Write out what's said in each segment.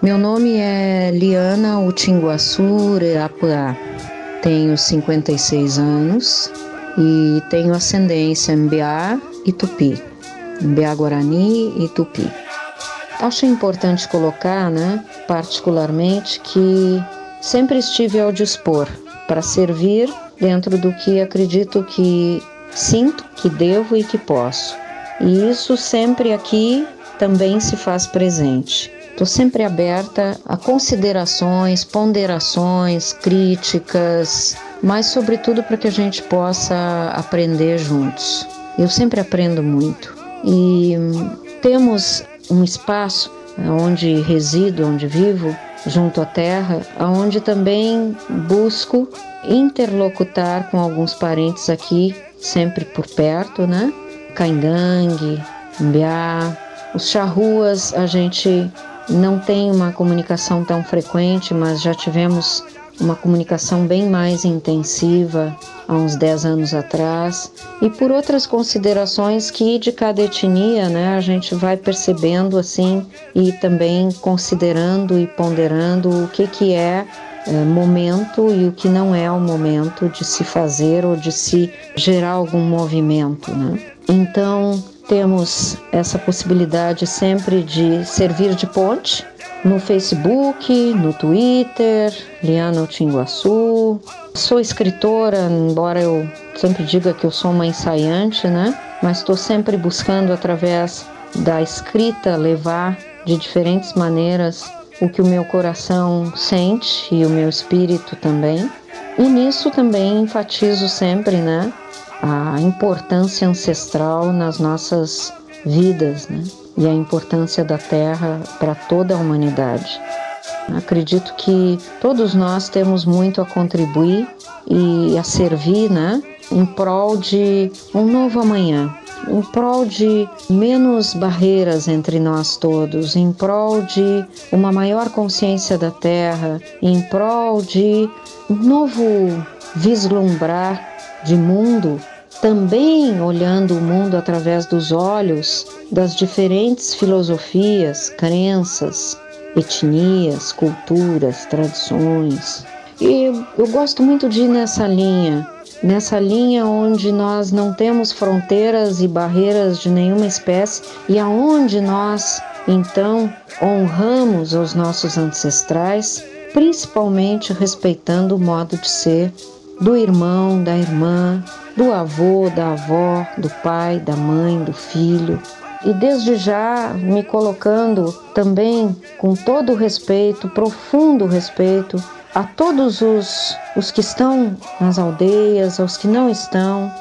Meu nome é Liana Utinguaçu Reapuá. Tenho 56 anos e tenho ascendência Mbiá e Tupi. Mbiá Guarani e Tupi. Acho importante colocar, né, particularmente, que sempre estive ao dispor para servir dentro do que acredito que sinto, que devo e que posso. E isso sempre aqui também se faz presente. Estou sempre aberta a considerações, ponderações, críticas, mas sobretudo para que a gente possa aprender juntos. Eu sempre aprendo muito e temos um espaço onde resido, onde vivo, junto à terra, aonde também busco interlocutar com alguns parentes aqui, sempre por perto, né? Caingangue, Mbiá, os charruas a gente não tem uma comunicação tão frequente, mas já tivemos uma comunicação bem mais intensiva há uns 10 anos atrás, e por outras considerações que de cada etnia, né, a gente vai percebendo assim e também considerando e ponderando o que que é, é momento e o que não é o momento de se fazer ou de se gerar algum movimento, né? Então, temos essa possibilidade sempre de servir de ponte no Facebook, no Twitter, Liana Tinguaçu. Sou escritora, embora eu sempre diga que eu sou uma ensaiante, né? Mas estou sempre buscando através da escrita levar de diferentes maneiras o que o meu coração sente e o meu espírito também. E nisso também enfatizo sempre, né? A importância ancestral nas nossas vidas né? e a importância da terra para toda a humanidade. Acredito que todos nós temos muito a contribuir e a servir né? em prol de um novo amanhã, em prol de menos barreiras entre nós todos, em prol de uma maior consciência da terra, em prol de um novo vislumbrar de mundo, também olhando o mundo através dos olhos das diferentes filosofias, crenças, etnias, culturas, tradições. E eu gosto muito de ir nessa linha, nessa linha onde nós não temos fronteiras e barreiras de nenhuma espécie e aonde nós então honramos os nossos ancestrais, principalmente respeitando o modo de ser do irmão, da irmã, do avô, da avó, do pai, da mãe, do filho. E desde já me colocando também com todo respeito, profundo respeito, a todos os, os que estão nas aldeias, aos que não estão,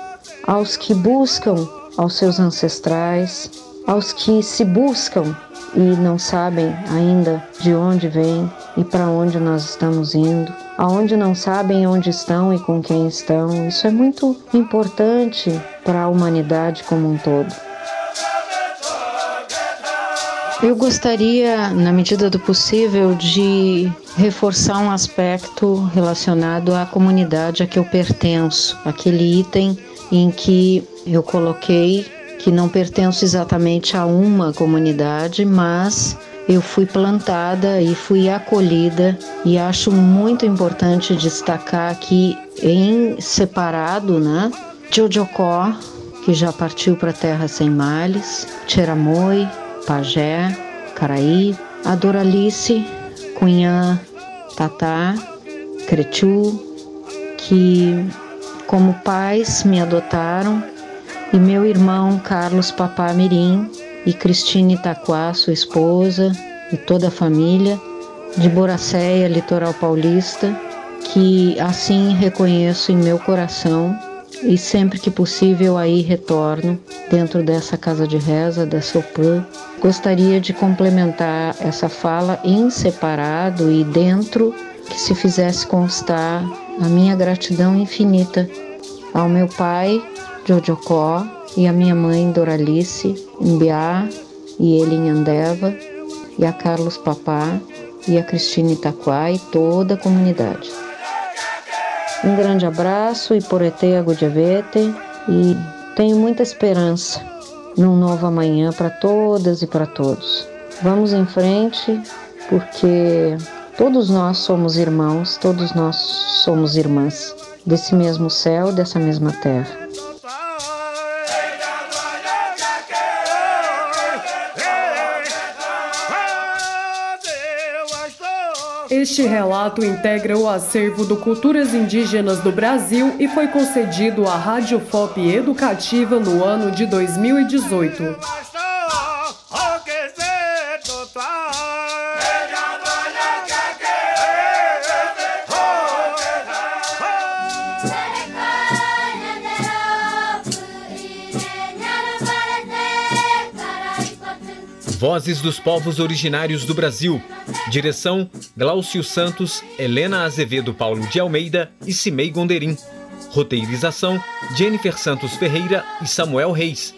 aos que buscam aos seus ancestrais, aos que se buscam e não sabem ainda de onde vêm e para onde nós estamos indo, aonde não sabem onde estão e com quem estão. Isso é muito importante para a humanidade como um todo. Eu gostaria, na medida do possível, de reforçar um aspecto relacionado à comunidade a que eu pertenço, aquele item em que eu coloquei que não pertenço exatamente a uma comunidade, mas eu fui plantada e fui acolhida e acho muito importante destacar aqui em separado, né? Jojocó, que já partiu para Terra Sem Males, Cheramoi, Pajé, Caraí, Adoralice, Cunhã, Tatá, Cretu, que como pais me adotaram e meu irmão Carlos Papá Mirim e Cristine Itaquá, sua esposa, e toda a família de Boracéia, litoral paulista, que assim reconheço em meu coração e sempre que possível aí retorno dentro dessa casa de reza, dessa OPAN. Gostaria de complementar essa fala em separado e dentro que se fizesse constar a minha gratidão infinita ao meu pai, Jojocó, e a minha mãe Doralice, em Biá, e ele em Andeva, e a Carlos Papá, e a Cristina Itaquá e toda a comunidade. Um grande abraço e por ete Gudjavete, e tenho muita esperança num novo amanhã para todas e para todos. Vamos em frente, porque todos nós somos irmãos, todos nós somos irmãs desse mesmo céu, dessa mesma terra. Este relato integra o acervo do Culturas Indígenas do Brasil e foi concedido à Rádio FOP Educativa no ano de 2018. Vozes dos Povos Originários do Brasil. Direção: Glaucio Santos, Helena Azevedo Paulo de Almeida e Cimei Gonderim. Roteirização: Jennifer Santos Ferreira e Samuel Reis.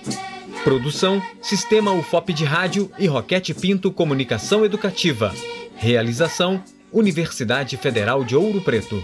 Produção: Sistema UFOP de Rádio e Roquete Pinto Comunicação Educativa. Realização: Universidade Federal de Ouro Preto.